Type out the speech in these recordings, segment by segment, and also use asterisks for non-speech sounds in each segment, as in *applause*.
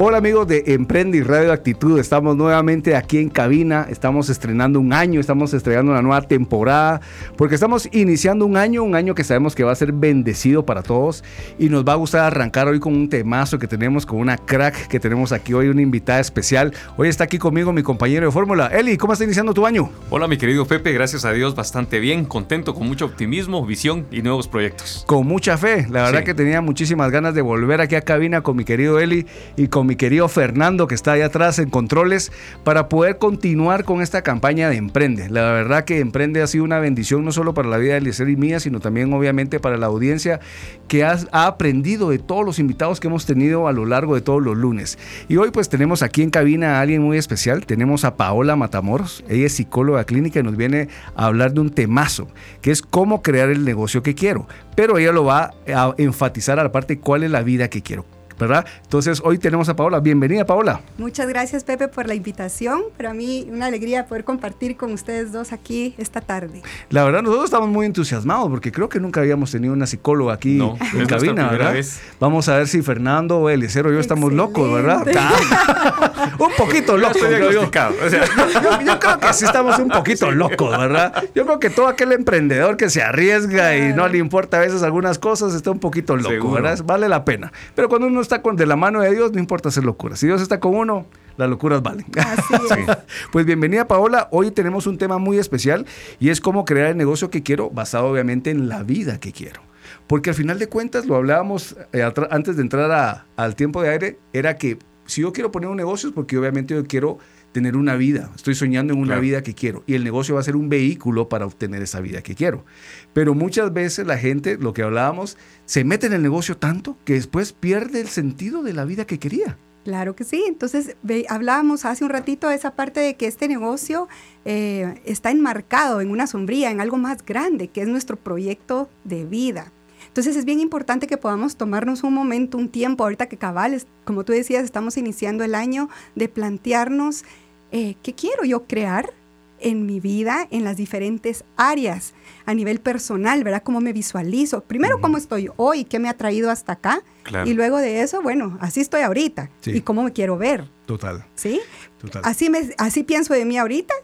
Hola amigos de Emprende y Radio Actitud, estamos nuevamente aquí en cabina, estamos estrenando un año, estamos estrenando una nueva temporada, porque estamos iniciando un año, un año que sabemos que va a ser bendecido para todos y nos va a gustar arrancar hoy con un temazo que tenemos, con una crack que tenemos aquí hoy, una invitada especial. Hoy está aquí conmigo mi compañero de fórmula. Eli, ¿cómo está iniciando tu año? Hola mi querido Pepe, gracias a Dios bastante bien, contento, con mucho optimismo, visión y nuevos proyectos. Con mucha fe, la verdad Sí. que tenía muchísimas ganas de volver aquí a cabina con mi querido Eli y con mi querido Fernando que está ahí atrás en controles para poder continuar con esta campaña de Emprende. La verdad que Emprende ha sido una bendición no solo para la vida de Eliezer y mía, sino también obviamente para la audiencia que ha, ha aprendido de todos los invitados que hemos tenido a lo largo de todos los lunes. Y hoy pues tenemos aquí en cabina a alguien muy especial. Tenemos a Paola Matamoros. Ella es psicóloga clínica y nos viene a hablar de un temazo, que es cómo crear el negocio que quiero. Pero ella lo va a enfatizar a la parte cuál es la vida que quiero. ¿Verdad? Entonces hoy tenemos a Paola. Bienvenida, Paola. Muchas gracias Pepe por la invitación. Para mí una alegría poder compartir con ustedes dos aquí esta tarde. La verdad, nosotros estamos muy entusiasmados porque creo que nunca habíamos tenido una psicóloga aquí No, en cabina, ¿verdad? vez. Vamos a ver si Fernando o Eliezer o yo estamos locos, ¿verdad? *laughs* Un poquito locos. yo. creo que sí estamos un poquito locos, ¿verdad? Yo creo que todo aquel emprendedor que se arriesga y no le importa a veces algunas cosas está un poquito loco, Seguro. ¿verdad? Vale la pena. Pero cuando uno está con de la mano de Dios, no importa hacer locuras. Si Dios está con uno, las locuras valen. Así *laughs* es. Pues bienvenida Paola, hoy tenemos un tema muy especial y es cómo crear el negocio que quiero basado obviamente en la vida que quiero. Porque al final de cuentas, lo hablábamos eh, antes de entrar a- al tiempo de aire, era que si yo quiero poner un negocio es porque obviamente yo quiero tener una vida, estoy soñando en una Claro. vida que quiero y el negocio va a ser un vehículo para obtener esa vida que quiero. Pero muchas veces la gente, lo que hablábamos, se mete en el negocio tanto que después pierde el sentido de la vida que quería. Claro que sí. Entonces, ve- hablábamos hace un ratito de esa parte de que este negocio eh, está enmarcado en una sombría, en algo más grande, que es nuestro proyecto de vida. Entonces, es bien importante que podamos tomarnos un momento, un tiempo, ahorita que cabales, como tú decías, estamos iniciando el año, de plantearnos eh, qué quiero yo crear en mi vida, en las diferentes áreas, a nivel personal, ¿verdad? ¿Cómo me visualizo? Primero. ¿cómo estoy hoy? ¿Qué me ha traído hasta acá? Claro. Y luego de eso, bueno, así estoy ahorita. Sí. ¿Y cómo me quiero ver? Total, ¿Sí? total. Así, me, así pienso de mí ahorita,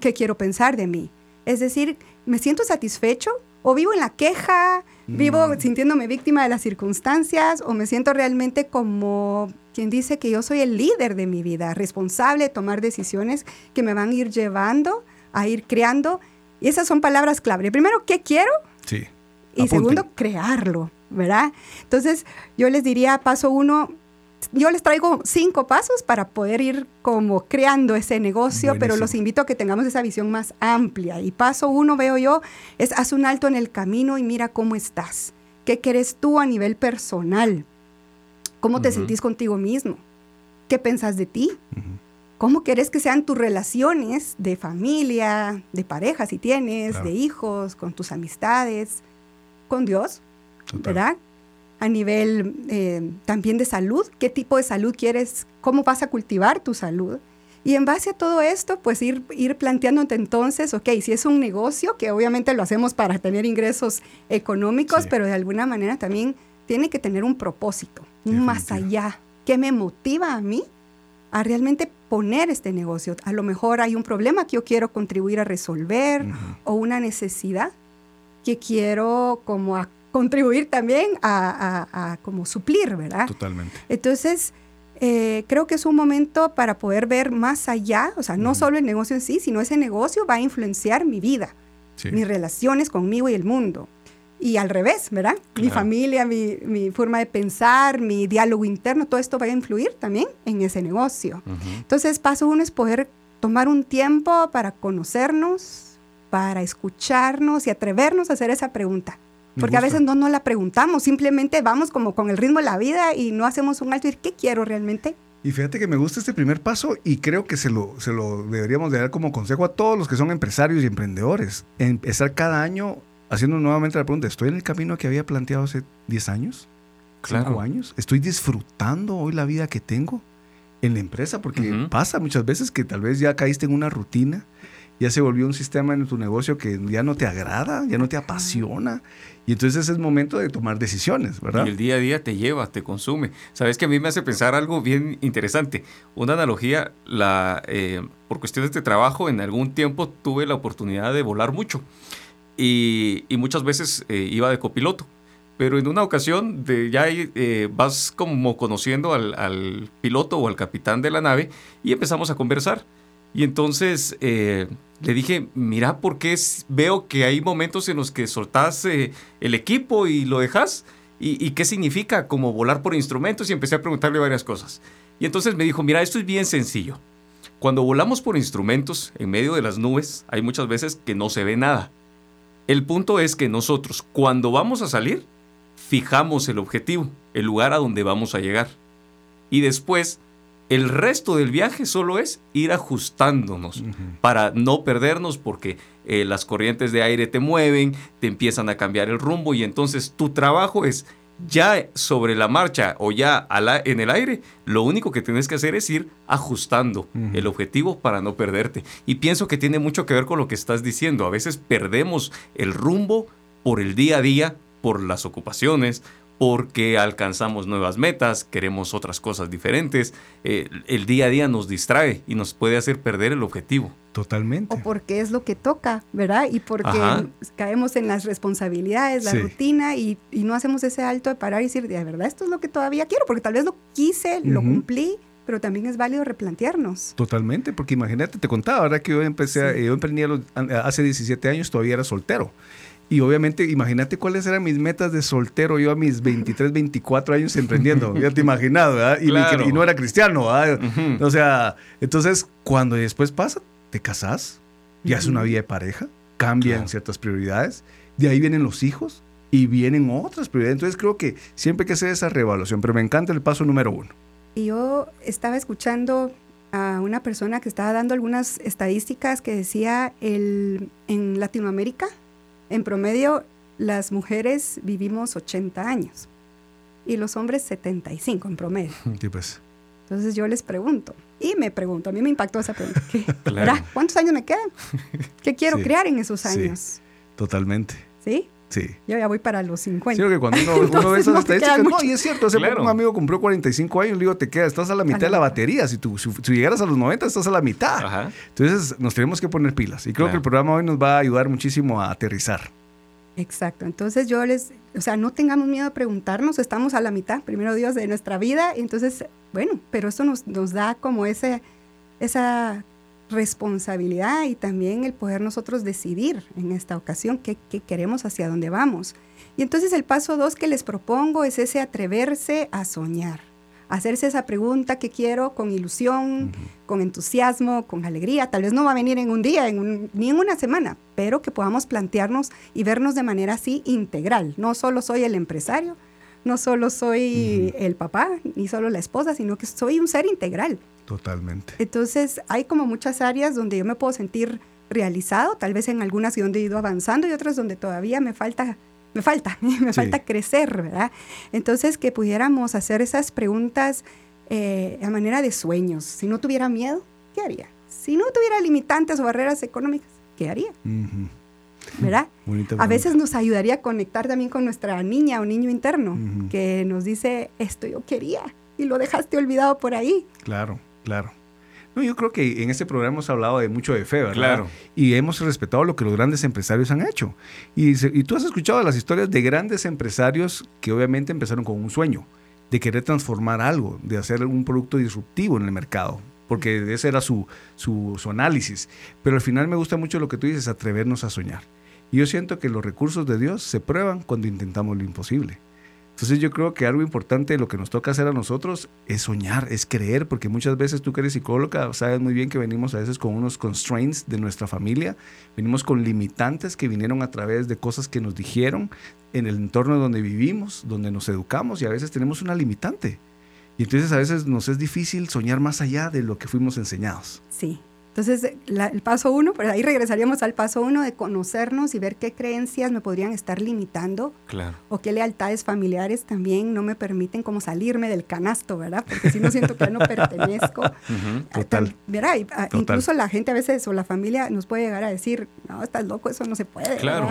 que quiero pensar de mí. Es decir, ¿me siento satisfecho? ¿O vivo en la queja? ¿Vivo Mm. sintiéndome víctima de las circunstancias? ¿O me siento realmente como quien dice que yo soy el líder de mi vida, responsable de tomar decisiones que me van a ir llevando a ir creando? Y esas son palabras clave. Primero, ¿qué quiero? Sí. Y Apunten. segundo, crearlo, ¿verdad? Entonces, yo les diría, paso uno, yo les traigo cinco pasos para poder ir como creando ese negocio, pero los invito a que tengamos esa visión más amplia. Y paso uno, veo yo, es haz un alto en el camino y mira cómo estás. ¿Qué quieres tú a nivel personal? ¿Cómo te sentís contigo mismo? ¿Qué pensás de ti? ¿Cómo querés que sean tus relaciones de familia, de pareja si tienes, Claro. de hijos, con tus amistades, con Dios, Total. ¿verdad? A nivel eh, también de salud, ¿qué tipo de salud quieres? ¿Cómo vas a cultivar tu salud? Y en base a todo esto, pues ir, ir planteándote entonces, ok, si es un negocio, que obviamente lo hacemos para tener ingresos económicos, Sí. pero de alguna manera también tiene que tener un propósito, un más allá. ¿Qué me motiva a mí a realmente poner este negocio? A lo mejor hay un problema que yo quiero contribuir a resolver Ujú. o una necesidad que quiero como a contribuir también a, a- a como suplir, ¿verdad? Totalmente. Entonces, eh, creo que es un momento para poder ver más allá, o sea, no Ujú. solo el negocio en sí, sino ese negocio va a influenciar mi vida, Sí. mis relaciones conmigo y el mundo. Y al revés, ¿verdad? Mi Claro. familia, mi, mi forma de pensar, mi diálogo interno, todo esto va a influir también en ese negocio. Ujú. Entonces, paso uno es poder tomar un tiempo para conocernos, para escucharnos y atrevernos a hacer esa pregunta. Porque a veces no nos la preguntamos, simplemente vamos como con el ritmo de la vida y no hacemos un alto y decir, ¿qué quiero realmente Y fíjate que me gusta este primer paso y creo que se lo, se lo deberíamos de dar como consejo a todos los que son empresarios y emprendedores. Empezar cada año haciendo nuevamente la pregunta, ¿estoy en el camino que había planteado hace 10 años? Claro. años? ¿Estoy disfrutando hoy la vida que tengo en la empresa? Porque pasa muchas veces que tal vez ya caíste en una rutina, ya se volvió un sistema en tu negocio que ya no te agrada, ya no te apasiona. Y entonces es momento de tomar decisiones, ¿verdad? Y el día a día te lleva, te consume. Sabes que a mí me hace pensar algo bien interesante. Una analogía, la, eh, por cuestiones de trabajo, en algún tiempo tuve la oportunidad de volar mucho. Y, muchas veces eh, iba de copiloto pero en una ocasión de, ya eh, vas como conociendo al, piloto o al capitán de la nave y empezamos a conversar. Y entonces eh, le dije, mira, porque veo que hay momentos en los que soltás eh, el equipo y lo dejas? ¿Y, qué significa como volar por instrumentos? Y empecé a preguntarle varias cosas. Y entonces me dijo, mira, esto es bien sencillo. Cuando volamos por instrumentos en medio de las nubes, hay muchas veces que no se ve nada. El punto es que nosotros, cuando vamos a salir, fijamos el objetivo, el lugar a donde vamos a llegar. Y después, el resto del viaje solo es ir ajustándonos para no perdernos porque eh, las corrientes de aire te mueven, te empiezan a cambiar el rumbo y entonces tu trabajo es ya sobre la marcha o ya en el aire, lo único que tienes que hacer es ir ajustando el objetivo para no perderte. Y pienso que tiene mucho que ver con lo que estás diciendo. A veces perdemos el rumbo por el día a día, por las ocupaciones, porque alcanzamos nuevas metas, queremos otras cosas diferentes. Eh, el día a día nos distrae y nos puede hacer perder el objetivo. Totalmente. O porque es lo que toca, ¿verdad? Y porque caemos en las responsabilidades, la rutina y, no hacemos ese alto de parar y decir, de verdad, esto es lo que todavía quiero, porque tal vez lo quise, lo cumplí, pero también es válido replantearnos. Totalmente, porque imagínate, te contaba, ahora que yo empecé, yo emprendí hace 17 años, todavía era soltero. Y obviamente, imagínate cuáles eran mis metas de soltero yo a mis 23, 24 años emprendiendo. *laughs* ya te imaginas, ¿verdad? Y, no era cristiano, ¿verdad? O sea, entonces, cuando después pasa, te casas, ya es una vida de pareja, cambian ciertas prioridades, de ahí vienen los hijos y vienen otras prioridades. Entonces, creo que siempre hay que hacer esa reevaluación, pero me encanta el paso número uno. Y yo estaba escuchando a una persona que estaba dando algunas estadísticas que decía el, en Latinoamérica, en promedio, las mujeres vivimos 80 años y los hombres 75 en promedio. *laughs* pues. Entonces yo les pregunto, y me pregunto, a mí me impactó esa pregunta, *laughs* ¿cuántos años me quedan? ¿Qué quiero crear en esos años? totalmente. ¿Sí? Sí. Yo ya voy para los 50. Sí, que cuando uno, ve esas estadísticas, no, y es cierto, hace poco un amigo cumplió 45 años, le digo, te quedas, estás a la mitad de la batería, si tú si, llegaras a los 90 estás a la mitad. Entonces nos tenemos que poner pilas y creo que el programa hoy nos va a ayudar muchísimo a aterrizar. Exacto, entonces yo les, o sea, no tengamos miedo a preguntarnos, estamos a la mitad, primero Dios, de nuestra vida, entonces, bueno, pero eso nos, nos da como ese, esa responsabilidad y también el poder nosotros decidir en esta ocasión qué, queremos, hacia dónde vamos. Y entonces el paso dos que les propongo es ese atreverse a soñar, hacerse esa pregunta que quiero con ilusión, con entusiasmo, con alegría. Tal vez no va a venir en un día, ni en una semana, pero que podamos plantearnos y vernos de manera así integral. No solo soy el empresario, no solo soy el papá, ni solo la esposa, sino que soy un ser integral Totalmente. Entonces, hay como muchas áreas donde yo me puedo sentir realizado, tal vez en algunas donde he ido avanzando y otras donde todavía me falta, me falta, *laughs* me falta crecer, ¿verdad? Entonces, que pudiéramos hacer esas preguntas eh, a manera de sueños. Si no tuviera miedo, ¿qué haría? Si no tuviera limitantes o barreras económicas, ¿qué haría? ¿Verdad? a veces nos ayudaría a conectar también con nuestra niña o niño interno, que nos dice, esto yo quería y lo dejaste olvidado por ahí. Claro. Claro. No, yo creo que en este programa hemos hablado de mucho de fe, ¿verdad? Claro. Y hemos respetado lo que los grandes empresarios han hecho. Y, y tú has escuchado las historias de grandes empresarios que obviamente empezaron con un sueño, de querer transformar algo, de hacer un producto disruptivo en el mercado, porque ese era su, su, su análisis. Pero al final me gusta mucho lo que tú dices, atrevernos a soñar. Y yo siento que los recursos de Dios se prueban cuando intentamos lo imposible. Entonces yo creo que algo importante de lo que nos toca hacer a nosotros es soñar, es creer, porque muchas veces tú que eres psicóloga sabes muy bien que venimos a veces con unos constraints de nuestra familia, venimos con limitantes que vinieron a través de cosas que nos dijeron en el entorno donde vivimos, donde nos educamos y a veces tenemos una limitante. Y entonces a veces nos es difícil soñar más allá de lo que fuimos enseñados. Sí. Entonces, el paso uno, pero ahí regresaríamos al paso uno de conocernos y ver qué creencias me podrían estar limitando. Claro. O qué lealtades familiares también no me permiten como salirme del canasto, ¿verdad? Porque si no siento que no pertenezco. *laughs* Total. ¿verdad? Incluso la gente a veces o la familia nos puede llegar a decir, no, estás loco, eso no se puede. Claro.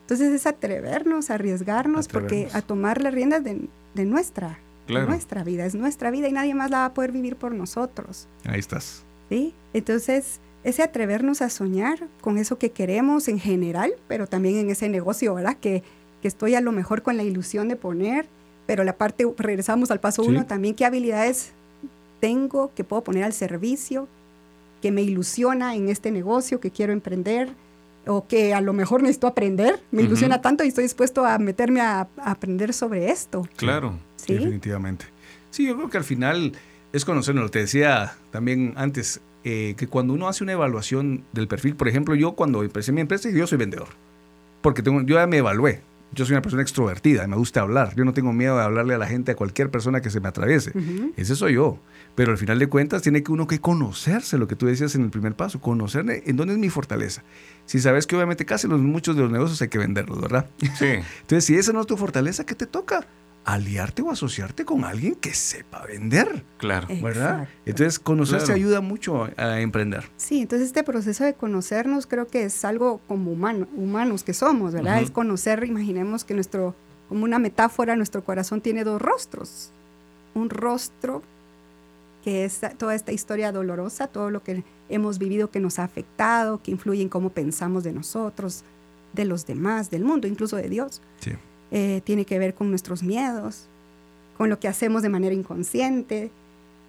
Entonces es atrevernos, arriesgarnos, porque a tomar las riendas de, nuestra, de nuestra vida. Es nuestra vida y nadie más la va a poder vivir por nosotros. Ahí estás. ¿Sí? Entonces, ese atrevernos a soñar con eso que queremos en general, pero también en ese negocio, ¿verdad? Que, que estoy a lo mejor con la ilusión de poner, pero la parte, regresamos al paso uno, también qué habilidades tengo que puedo poner al servicio, que me ilusiona en este negocio que quiero emprender, o que a lo mejor necesito aprender, me ilusiona tanto y estoy dispuesto a meterme a, aprender sobre esto. Claro. ¿Sí? Definitivamente. Sí, yo creo que al final es conocernos. Te decía también antes eh, que cuando uno hace una evaluación del perfil, por ejemplo, yo cuando empecé mi empresa, yo soy vendedor. Porque tengo, yo ya me evalué. Yo soy una persona extrovertida, me gusta hablar. Yo no tengo miedo de hablarle a la gente, a cualquier persona que se me atraviese. Ese soy yo. Pero al final de cuentas tiene que uno que conocerse, lo que tú decías en el primer paso, conocer en dónde es mi fortaleza. Si sabes que obviamente casi los, muchos de los negocios hay que venderlos, ¿verdad? Sí. *laughs* Entonces, si esa no es tu fortaleza, ¿qué te toca? Aliarte o asociarte con alguien que sepa vender. Claro. ¿Verdad? Entonces, conocerse ayuda mucho a emprender. Sí, entonces este proceso de conocernos creo que es algo como humano, humanos que somos, ¿verdad? Es conocer, imaginemos que nuestro, como una metáfora, nuestro corazón tiene dos rostros. Un rostro que es toda esta historia dolorosa, todo lo que hemos vivido que nos ha afectado, que influye en cómo pensamos de nosotros, de los demás, del mundo, incluso de Dios. Sí. Eh, tiene que ver con nuestros miedos, con lo que hacemos de manera inconsciente.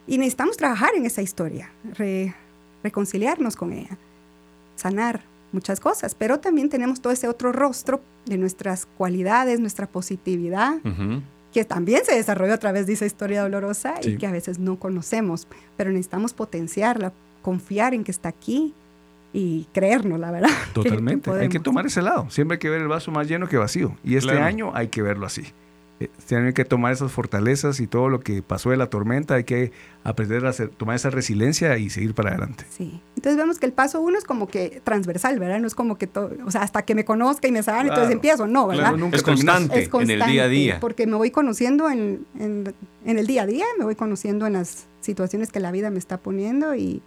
Y necesitamos trabajar en esa historia, reconciliarnos con ella, sanar muchas cosas, pero también tenemos todo ese otro rostro de nuestras cualidades, nuestra positividad, que también se desarrolló a través de esa historia dolorosa y que a veces no conocemos, pero necesitamos potenciarla, confiar en que está aquí y creernos, la verdad. *laughs* Totalmente. hay que tomar ese lado. Siempre hay que ver el vaso más lleno que vacío. Y este año hay que verlo así. Eh, tienen que tomar esas fortalezas y todo lo que pasó de la tormenta, hay que aprender a hacer, tomar esa resiliencia y seguir para adelante. Sí. Entonces vemos que el paso uno es como que transversal, ¿verdad? No es como que todo, o sea, hasta que me conozca y me salgan, entonces empiezo, no, ¿verdad? es, constante en el día a día. Porque me voy conociendo en, en, en el día a día, me voy conociendo en las situaciones que la vida me está poniendo y,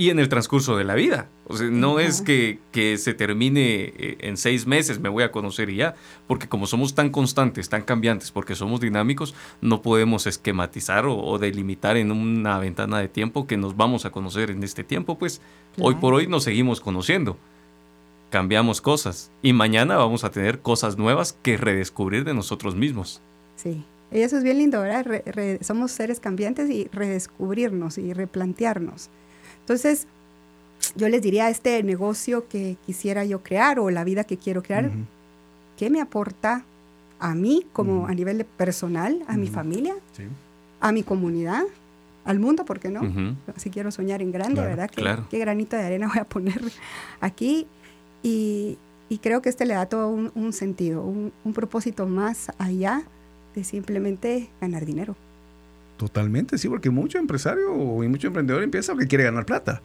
y en el transcurso de la vida. O sea, no es que, se termine eh, en seis meses, me voy a conocer y ya, porque como somos tan constantes, tan cambiantes, porque somos dinámicos, no podemos esquematizar o, delimitar en una ventana de tiempo que nos vamos a conocer en este tiempo, pues hoy por hoy nos seguimos conociendo. Cambiamos cosas y mañana vamos a tener cosas nuevas que redescubrir de nosotros mismos. Sí, y eso es bien lindo, ¿verdad? somos seres cambiantes y redescubrirnos y replantearnos. Entonces, yo les diría este negocio que quisiera yo crear o la vida que quiero crear, ¿qué me aporta a mí como a nivel personal, a mi familia, a mi comunidad, al mundo, ¿por qué no? Si quiero soñar en grande, ¿verdad? ¿Qué, granito de arena *laughs* voy a poner aquí? Y, creo que este le da todo un, sentido, un, un propósito más allá de simplemente ganar dinero. Totalmente, sí, porque mucho empresario y mucho emprendedor empieza porque quiere ganar plata,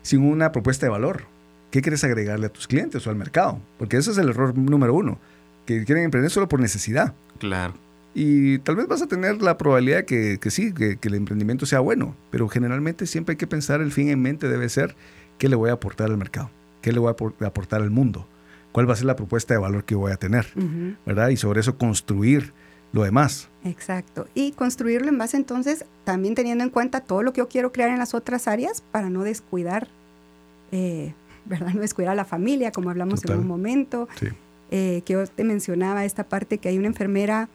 sin una propuesta de valor. ¿Qué quieres agregarle a tus clientes o al mercado? Porque ese es el error número uno, que quieren emprender solo por necesidad. Claro. Y tal vez vas a tener la probabilidad que, que sí, que, el emprendimiento sea bueno, pero generalmente siempre hay que pensar, el fin en mente debe ser, ¿qué le voy a aportar al mercado? ¿Qué le voy a aportar al mundo? ¿Cuál va a ser la propuesta de valor que voy a tener? ¿Verdad? Y sobre eso construir lo demás. Exacto. Y construirlo en base entonces también teniendo en cuenta todo lo que yo quiero crear en las otras áreas para no descuidar, eh, ¿verdad? No descuidar a la familia, como hablamos en un momento. Eh, que yo te mencionaba esta parte que hay una enfermera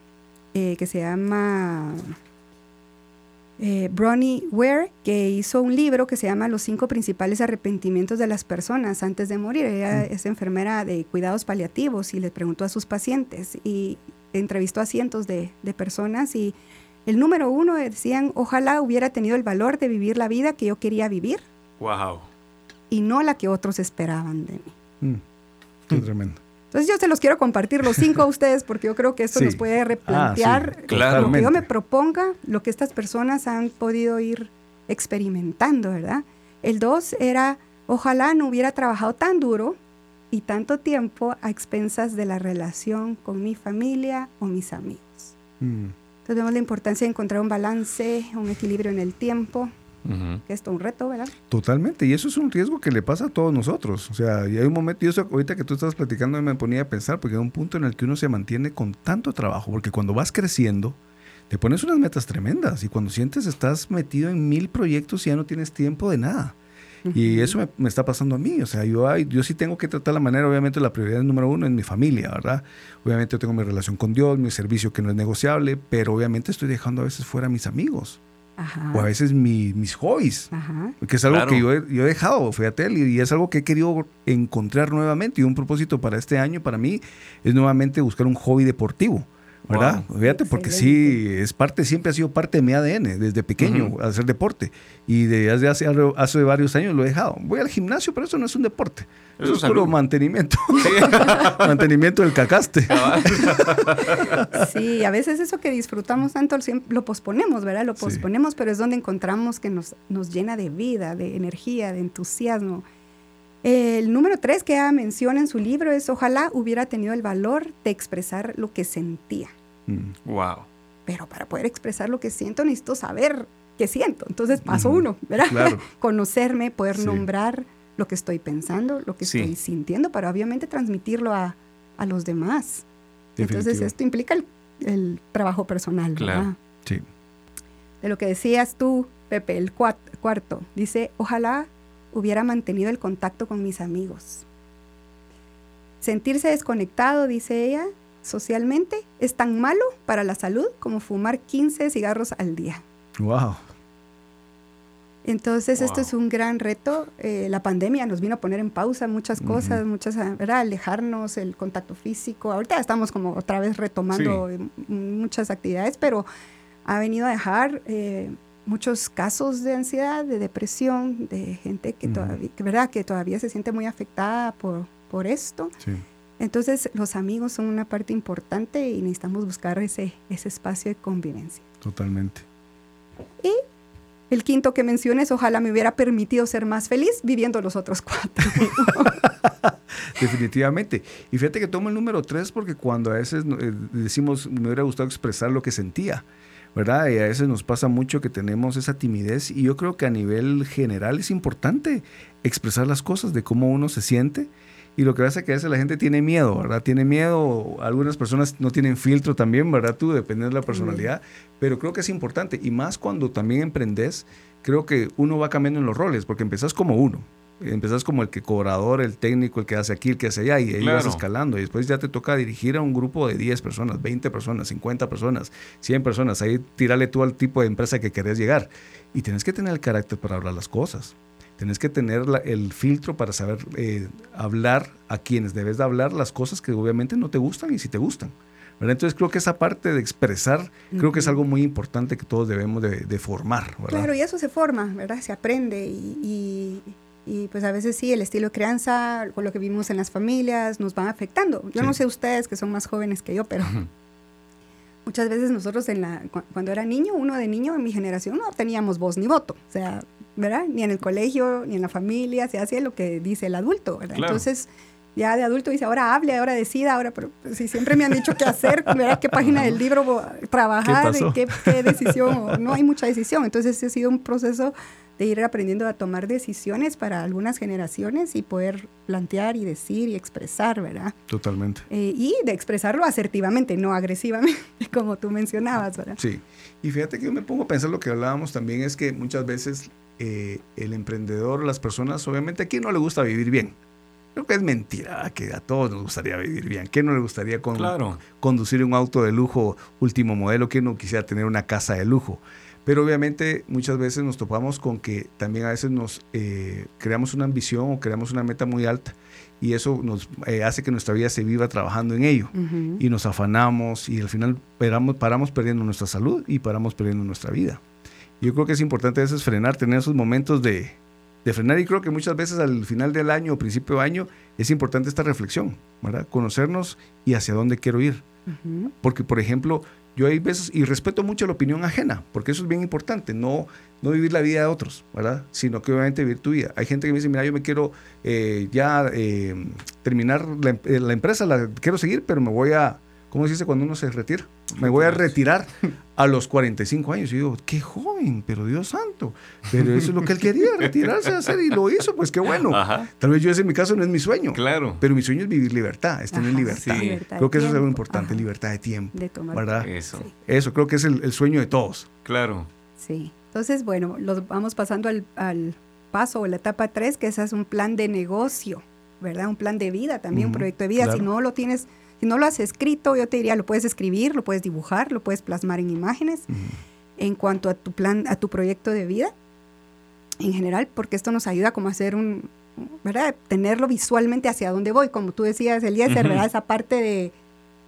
eh, que se llama eh, Bronnie Ware, que hizo un libro que se llama Los cinco principales arrepentimientos de las personas antes de morir. Ella mm. es enfermera de cuidados paliativos y le preguntó a sus pacientes y entrevistó a cientos de, personas y el número uno decían, ojalá hubiera tenido el valor de vivir la vida que yo quería vivir. Wow. Y no la que otros esperaban de mí. Mm, qué tremendo. Entonces yo se los quiero compartir los cinco a ustedes porque yo creo que esto Sí. nos puede Ah, replantear sí, Claro. lo que yo me proponga, lo que estas personas han podido ir experimentando, ¿verdad? El dos era, ojalá no hubiera trabajado tan duro y tanto tiempo a expensas de la relación con mi familia o mis amigos. Mm, Entonces vemos la importancia de encontrar un balance, un equilibrio en el tiempo, Ujú. que es todo un reto, ¿verdad? Totalmente, y eso es un riesgo que le pasa a todos nosotros. O sea, y hay un momento, y eso ahorita que tú estabas platicando me ponía a pensar, porque hay un punto en el que uno se mantiene con tanto trabajo, porque cuando vas creciendo, te pones unas metas tremendas, y cuando sientes estás metido en mil proyectos y ya no tienes tiempo de nada. Y eso me, me está pasando a mí. O sea, yo, ay, yo sí tengo que tratar la manera, obviamente la prioridad número uno es mi familia, ¿verdad? Obviamente yo tengo mi relación con Dios, mi servicio que no es negociable, pero obviamente estoy dejando a veces fuera a mis amigos, Ajá. o a veces mi- mis hobbies. Ajá. Que es algo Claro. que yo he, yo he dejado, fíjate, y y es algo que he querido encontrar nuevamente. Y un propósito para este año, para mí, es nuevamente buscar un hobby deportivo. ¿Verdad? Fíjate, porque sí, es parte, siempre ha sido parte de mi ADN, desde pequeño, hacer deporte. Y desde hace, hace varios años lo he dejado. Voy al gimnasio, pero eso no es un deporte. Eso Eso, es puro mantenimiento. *laughs* mantenimiento del cacaste. Sí, a veces eso que disfrutamos tanto lo posponemos, ¿verdad? Lo Sí. posponemos, pero es donde encontramos que nos, nos llena de vida, de energía, de entusiasmo. El número tres que ella menciona en su libro es, ojalá hubiera tenido el valor de expresar lo que sentía. Mm, Wow. Pero para poder expresar lo que siento necesito saber qué siento. Entonces paso uno, ¿verdad? claro. *laughs* Conocerme, poder Sí. nombrar lo que estoy pensando, lo que Sí. estoy sintiendo, para obviamente transmitirlo a, a los demás. Entonces esto implica el, el trabajo personal, Claro. ¿verdad? Sí. De lo que decías tú, Pepe, el cuat- cuarto, dice, ojalá hubiera mantenido el contacto con mis amigos. Sentirse desconectado, dice ella, socialmente, es tan malo para la salud como fumar 15 cigarros al día. Wow. Entonces, esto es un gran reto. Eh, la pandemia nos vino a poner en pausa muchas cosas, muchas, ¿verdad? Alejarnos, el contacto físico. Ahorita estamos como otra vez retomando eh, m- muchas actividades, pero ha venido a dejar eh, muchos casos de ansiedad, de depresión, de gente que, todavía, que, ¿verdad? que todavía se siente muy afectada por, por esto. Sí. Entonces, los amigos son una parte importante y necesitamos buscar ese, ese espacio de convivencia. Totalmente. El quinto que menciones, ojalá me hubiera permitido ser más feliz viviendo los otros cuatro. *laughs* Definitivamente. Y fíjate que tomo el número tres porque cuando a veces eh, decimos, me hubiera gustado expresar lo que sentía, ¿verdad? Y a veces nos pasa mucho que tenemos esa timidez y yo creo que a nivel general es importante expresar las cosas de cómo uno se siente. Y lo que pasa es que a veces la gente tiene miedo, ¿verdad? Tiene miedo, algunas personas no tienen filtro también, ¿verdad? Tú, depende de la personalidad, pero creo que es importante. Y más cuando también emprendes, creo que uno va cambiando en los roles, porque empezás como uno. Empezás como el que cobrador, el técnico, el que hace aquí, el que hace allá, y ahí vas Claro. escalando. Y después ya te toca dirigir a un grupo de 10 personas, 20 personas, 50 personas, 100 personas. Ahí tirarle tú al tipo de empresa que querés llegar. Y tienes que tener el carácter para hablar las cosas. Tienes que tener la- el filtro para saber eh, hablar a quienes debes de hablar las cosas que obviamente no te gustan y si te gustan. ¿verdad? Entonces creo que esa parte de expresar, creo que es algo muy importante que todos debemos de, de formar. ¿verdad? Claro, y eso se forma, ¿verdad? Se aprende y, y- y, pues a veces sí, el estilo de crianza, con lo que vivimos en las familias, nos van afectando. Yo Sí. no sé ustedes que son más jóvenes que yo, pero muchas veces nosotros en la, cu- cuando era niño, uno de niño en mi generación no teníamos voz ni voto, o sea, ¿verdad? Ni en el colegio, ni en la familia, se hacía lo que dice el adulto, ¿verdad? Claro. Entonces, ya de adulto dice, ahora hable, ahora decida, ahora, pero pues, si siempre me han dicho qué hacer. *laughs* ¿Qué página del libro trabajar? ¿Qué, qué decisión? no hay mucha decisión. Entonces, ha sido un proceso de ir aprendiendo a tomar decisiones para algunas generaciones y poder plantear y decir y expresar, ¿verdad? Totalmente. Eh, y de expresarlo asertivamente, no agresivamente, *laughs* como tú mencionabas, ¿verdad? Sí, y fíjate que yo me pongo a pensar lo que hablábamos también es que muchas veces eh, el emprendedor, las personas, obviamente aquí no le gusta vivir bien. Creo que es mentira que a todos nos gustaría vivir bien. ¿Quién no le gustaría con- Claro. conducir un auto de lujo último modelo? ¿Quién no quisiera tener una casa de lujo? Pero obviamente muchas veces nos topamos con que también a veces nos eh, creamos una ambición o creamos una meta muy alta y eso nos eh, hace que nuestra vida se viva trabajando en ello y nos afanamos y al final paramos, paramos perdiendo nuestra salud y paramos perdiendo nuestra vida. Yo creo que es importante a veces frenar, tener esos momentos de, de frenar y creo que muchas veces al final del año o principio de año es importante esta reflexión, ¿verdad? Conocernos y hacia dónde quiero ir. Porque, por ejemplo, yo hay veces, y respeto mucho la opinión ajena, porque eso es bien importante, no, no vivir la vida de otros, ¿verdad? Sino que obviamente vivir tu vida. Hay gente que me dice, mira, yo me quiero eh, ya eh, terminar la, la, empresa, la quiero seguir, pero me voy a, ¿cómo se dice cuando uno se retira? Me voy a retirar a los 45 años. Y digo, qué joven, pero Dios santo. Pero eso es lo que él quería, retirarse a hacer y lo hizo, pues qué bueno. Tal vez yo ese en mi caso no es mi sueño. Claro. Pero mi sueño es vivir libertad, es tener libertad. Creo que eso es algo importante, libertad de tiempo. De tomar ¿verdad? Eso. Eso creo que es el, el, sueño de todos. Claro. Sí. Entonces, bueno, los vamos pasando al, al paso o la etapa 3, que ese es un plan de negocio, ¿verdad? Un plan de vida también, uh -huh. un proyecto de vida. Claro. Si no lo tienes si no lo has escrito, yo te diría, lo puedes escribir, lo puedes dibujar, lo puedes plasmar en imágenes. Uh -huh. En cuanto a tu plan, a tu proyecto de vida, en general, porque esto nos ayuda como a hacer un, ¿verdad? Tenerlo visualmente hacia dónde voy, como tú decías, Eliezer, uh -huh. ¿verdad? Esa parte de,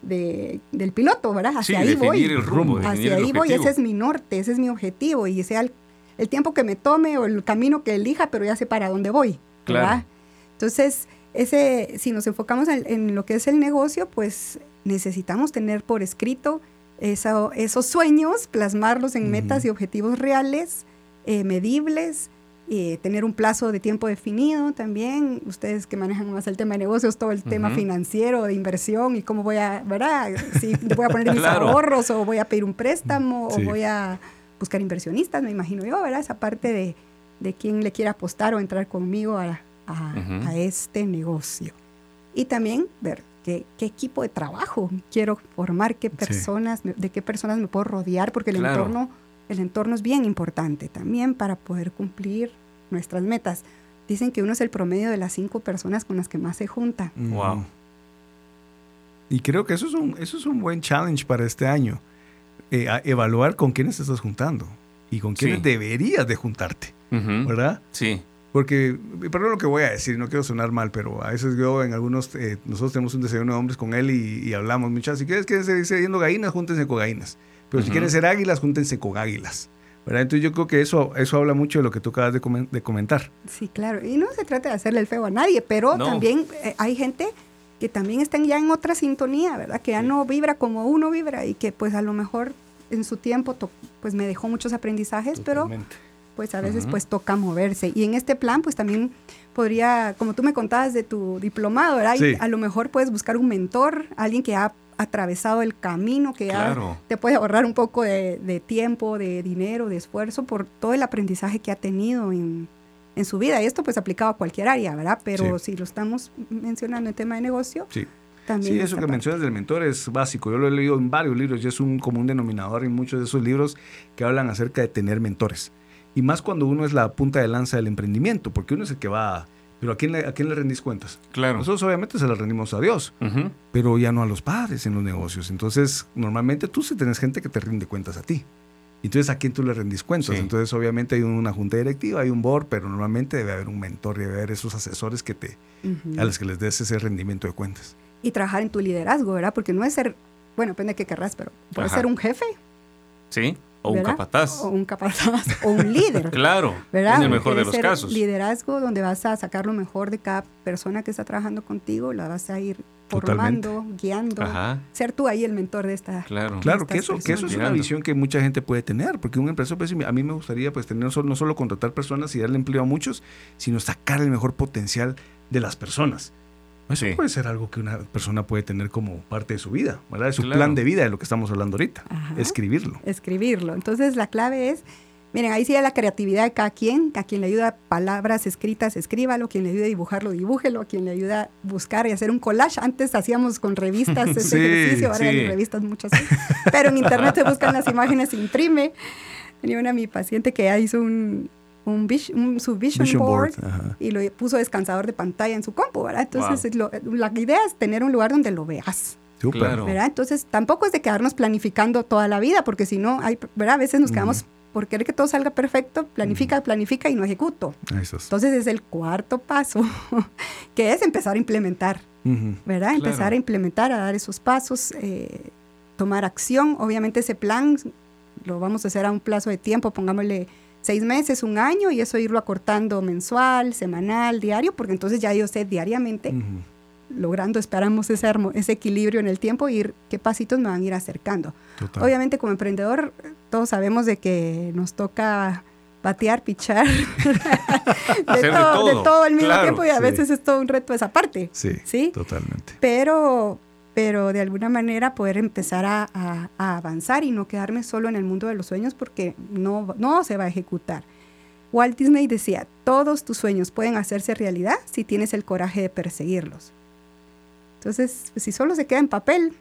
de, del piloto, ¿verdad? Hacia sí, ahí voy. El rumbo, hacia ahí voy, ese es mi norte, ese es mi objetivo, y sea el, el, tiempo que me tome o el camino que elija, pero ya sé para dónde voy, ¿verdad? Claro. Entonces, ese, si nos enfocamos en, en, lo que es el negocio, pues necesitamos tener por escrito eso, esos sueños, plasmarlos en uh -huh. metas y objetivos reales, eh, medibles, eh, tener un plazo de tiempo definido también. Ustedes que manejan más el tema de negocios, todo el uh -huh. tema financiero, de inversión y cómo voy a, ¿verdad? Si *laughs* voy a poner mis claro. ahorros o voy a pedir un préstamo sí. o voy a buscar inversionistas, me imagino yo, ¿verdad? Esa parte de, de quién le quiere apostar o entrar conmigo a, a, uh -huh. a este negocio. Y también ver qué, qué, equipo de trabajo quiero formar, qué personas, sí. de qué personas me puedo rodear, porque el, claro. entorno, el entorno es bien importante también para poder cumplir nuestras metas. Dicen que uno es el promedio de las cinco personas con las que más se junta. Wow. Y creo que eso es un, eso es un buen challenge para este año. Eh, evaluar con quiénes te estás juntando y con quiénes sí. deberías de juntarte. Uh -huh. ¿Verdad? Sí. Porque, perdón lo que voy a decir, no quiero sonar mal, pero a veces yo en algunos, eh, nosotros tenemos un desayuno de hombres con él y, y hablamos, muchachos, si quieres que seguir siendo gallinas, júntense con gallinas. Pero uh -huh. si quieren ser águilas, júntense con águilas. ¿verdad? Entonces yo creo que eso, eso habla mucho de lo que tú acabas de, com de comentar. Sí, claro. Y no se trata de hacerle el feo a nadie, pero no. también eh, hay gente que también están ya en otra sintonía, ¿verdad? Que ya sí. no vibra como uno vibra y que pues a lo mejor en su tiempo pues me dejó muchos aprendizajes, Totalmente. pero pues a veces uh -huh. pues toca moverse. Y en este plan pues también podría, como tú me contabas de tu diplomado, ¿verdad? Sí. a lo mejor puedes buscar un mentor, alguien que ha atravesado el camino, que claro. ya te puede ahorrar un poco de, de, tiempo, de dinero, de esfuerzo por todo el aprendizaje que ha tenido en, en su vida. Y esto pues aplicado a cualquier área, ¿verdad? Pero sí. si lo estamos mencionando en tema de negocio, sí. También sí, eso que parte. mencionas del mentor es básico. Yo lo he leído en varios libros y es un común denominador en muchos de esos libros que hablan acerca de tener mentores. Y más cuando uno es la punta de lanza del emprendimiento, porque uno es el que va... Pero ¿a quién le, a quién le rendís cuentas? Claro. Nosotros obviamente se las rendimos a Dios, uh -huh. pero ya no a los padres en los negocios. Entonces, normalmente tú sí tenés gente que te rinde cuentas a ti. Entonces, ¿a quién tú le rendís cuentas? Sí. Entonces, obviamente hay una junta directiva, hay un board, pero normalmente debe haber un mentor, debe haber esos asesores que te, uh -huh. a los que les des ese rendimiento de cuentas y trabajar en tu liderazgo, ¿verdad? Porque no es ser, bueno, depende de qué querrás, pero puede ser un jefe. Sí, o ¿verdad? un capataz. O un capataz, o un líder. *laughs* claro, ¿verdad? en el mejor de los casos. Liderazgo donde vas a sacar lo mejor de cada persona que está trabajando contigo, la vas a ir formando, Totalmente. guiando, Ajá. ser tú ahí el mentor de esta. Claro, claro que eso, que eso es una visión que mucha gente puede tener, porque un empresario, pues, a mí me gustaría pues tener no solo, no solo contratar personas y darle empleo a muchos, sino sacar el mejor potencial de las personas. Eso sí. puede ser algo que una persona puede tener como parte de su vida, ¿verdad? De su claro. plan de vida, de lo que estamos hablando ahorita. Ajá. Escribirlo. Escribirlo. Entonces, la clave es, miren, ahí sí la creatividad de cada quien, a quien le ayuda palabras escritas, escríbalo, quien le ayuda a dibujarlo, dibújelo, a quien le ayuda a buscar y hacer un collage. Antes hacíamos con revistas *laughs* ese sí, ejercicio, ahora sí. revistas muchas, pero en internet se buscan las imágenes, se imprime. Tenía una mi paciente que ya hizo un, un, un, su vision, vision board, board y lo puso descansador de pantalla en su compu, ¿verdad? Entonces, wow. lo, la idea es tener un lugar donde lo veas. Super. Claro. ¿verdad? Entonces, tampoco es de quedarnos planificando toda la vida, porque si no, hay, ¿verdad? A veces nos quedamos mm. por querer que todo salga perfecto, planifica, planifica y no ejecuto. Eso es. Entonces, es el cuarto paso, *laughs* que es empezar a implementar. ¿verdad? Claro. Empezar a implementar, a dar esos pasos, eh, tomar acción. Obviamente, ese plan lo vamos a hacer a un plazo de tiempo, pongámosle seis meses, un año, y eso irlo acortando mensual, semanal, diario, porque entonces ya yo sé diariamente, logrando, esperamos ese, ese equilibrio en el tiempo, ir qué pasitos me van a ir acercando. Obviamente como emprendedor, todos sabemos de que nos toca batear, pichar, *laughs* de, todo, de, todo, al mismo tiempo y a veces es todo un reto esa parte. Sí, sí, totalmente. Pero, pero de alguna manera poder empezar a, a, avanzar y no quedarme solo en el mundo de los sueños porque no, no se va a ejecutar. Walt Disney decía, todos tus sueños pueden hacerse realidad si tienes el coraje de perseguirlos. Entonces, pues, si solo se queda en papel,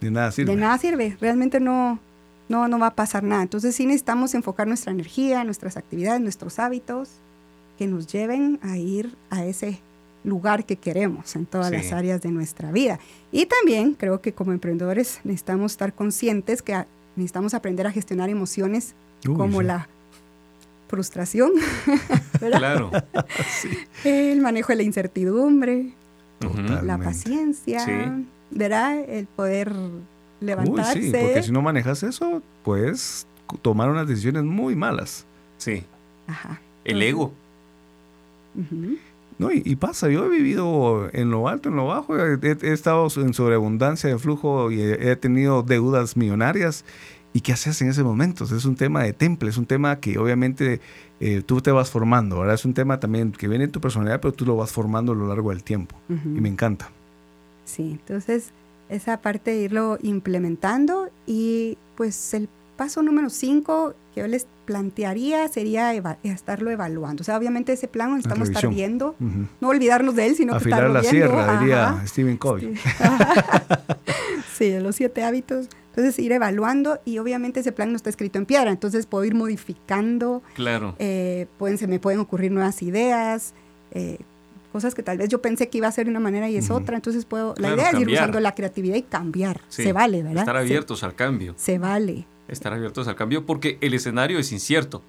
de nada sirve. De nada sirve, realmente no, no, no va a pasar nada. Entonces sí necesitamos enfocar nuestra energía, nuestras actividades, nuestros hábitos que nos lleven a ir a ese lugar que queremos en todas las áreas de nuestra vida. Y también creo que como emprendedores necesitamos estar conscientes que necesitamos aprender a gestionar emociones como la frustración, *laughs* claro. *laughs* el manejo de la incertidumbre, la paciencia, ¿verdad? El poder levantarse. sí, porque si no manejas eso, puedes tomar unas decisiones muy malas. Sí. Ajá. El ego. No, y, pasa, yo he vivido en lo alto, en lo bajo, he, estado en sobreabundancia de flujo y he, tenido deudas millonarias. ¿Y qué haces en ese momento? es un tema de temple, es un tema que obviamente eh, tú te vas formando, ¿verdad? Es un tema también que viene en tu personalidad, pero tú lo vas formando a lo largo del tiempo. Y me encanta. Sí, entonces esa parte de irlo implementando y pues el paso número cinco que yo les plantearía sería estarlo evaluando. O sea, obviamente ese plan lo estamos estar viendo, no olvidarnos de él, sino que estarlo la sierra, diría Stephen Covey. *laughs* sí, de los siete hábitos. Entonces, ir evaluando y obviamente ese plan no está escrito en piedra, entonces puedo ir modificando. Claro. Eh, pueden, se me pueden ocurrir nuevas ideas. Eh, cosas que tal vez yo pensé que iba a ser de una manera y es otra, entonces puedo, la idea es ir usando la creatividad y cambiar, se vale, ¿verdad? Estar abiertos al cambio. Se vale. Estar abiertos al cambio porque el escenario es incierto.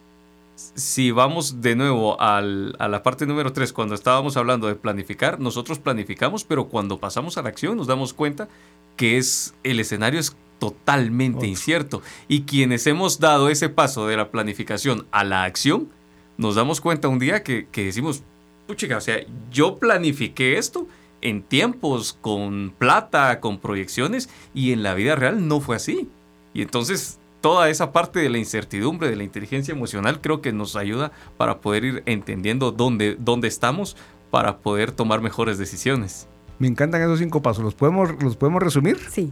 Si vamos de nuevo al, a la parte número 3, cuando estábamos hablando de planificar, nosotros planificamos, pero cuando pasamos a la acción nos damos cuenta que es el escenario es totalmente incierto. Y quienes hemos dado ese paso de la planificación a la acción, nos damos cuenta un día que, que decimos, puchica, o sea, yo planifiqué esto en tiempos, con plata, con proyecciones, y en la vida real no fue así. Y entonces toda esa parte de la incertidumbre, de la inteligencia emocional, creo que nos ayuda para poder ir entendiendo dónde, dónde estamos, para poder tomar mejores decisiones. Me encantan esos cinco pasos. ¿Los podemos, ¿Los podemos resumir? Sí.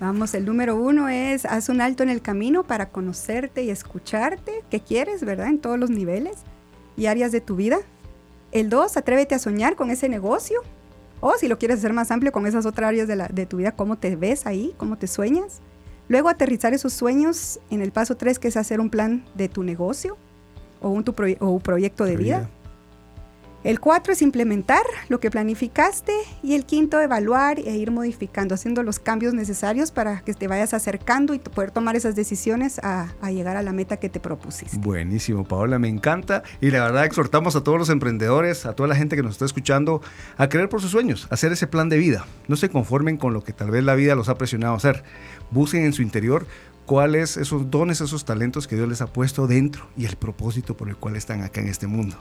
Vamos, el número uno es haz un alto en el camino para conocerte y escucharte, qué quieres, ¿verdad? En todos los niveles y áreas de tu vida. El dos, atrévete a soñar con ese negocio. O si lo quieres hacer más amplio con esas otras áreas de, la, de tu vida, cómo te ves ahí, cómo te sueñas. Luego aterrizar esos sueños en el paso tres, que es hacer un plan de tu negocio o un, tu o un proyecto de vida. El cuatro es implementar lo que planificaste y el quinto evaluar e ir modificando, haciendo los cambios necesarios para que te vayas acercando y poder tomar esas decisiones a, llegar a la meta que te propusiste. Buenísimo, Paola, me encanta y la verdad exhortamos a todos los emprendedores, a toda la gente que nos está escuchando, a creer por sus sueños, a hacer ese plan de vida. No se conformen con lo que tal vez la vida los ha presionado a hacer. Busquen en su interior cuáles esos dones, esos talentos que Dios les ha puesto dentro y el propósito por el cual están acá en este mundo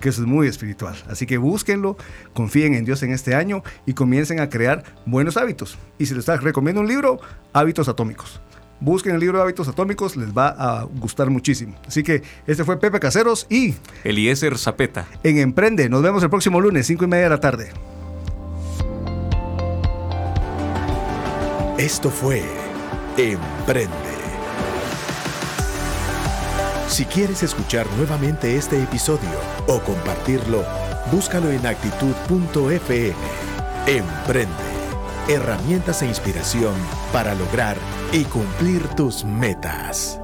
que eso es muy espiritual. Así que búsquenlo, confíen en Dios en este año y comiencen a crear buenos hábitos. Y si les recomiendo un libro, Hábitos Atómicos. Busquen el libro de hábitos atómicos, les va a gustar muchísimo. Así que este fue Pepe Caseros y Eliezer Zapeta. En Emprende. Nos vemos el próximo lunes, 5 y media de la tarde. Esto fue Emprende si quieres escuchar nuevamente este episodio o compartirlo, búscalo en actitud.fm. Emprende. Herramientas e inspiración para lograr y cumplir tus metas.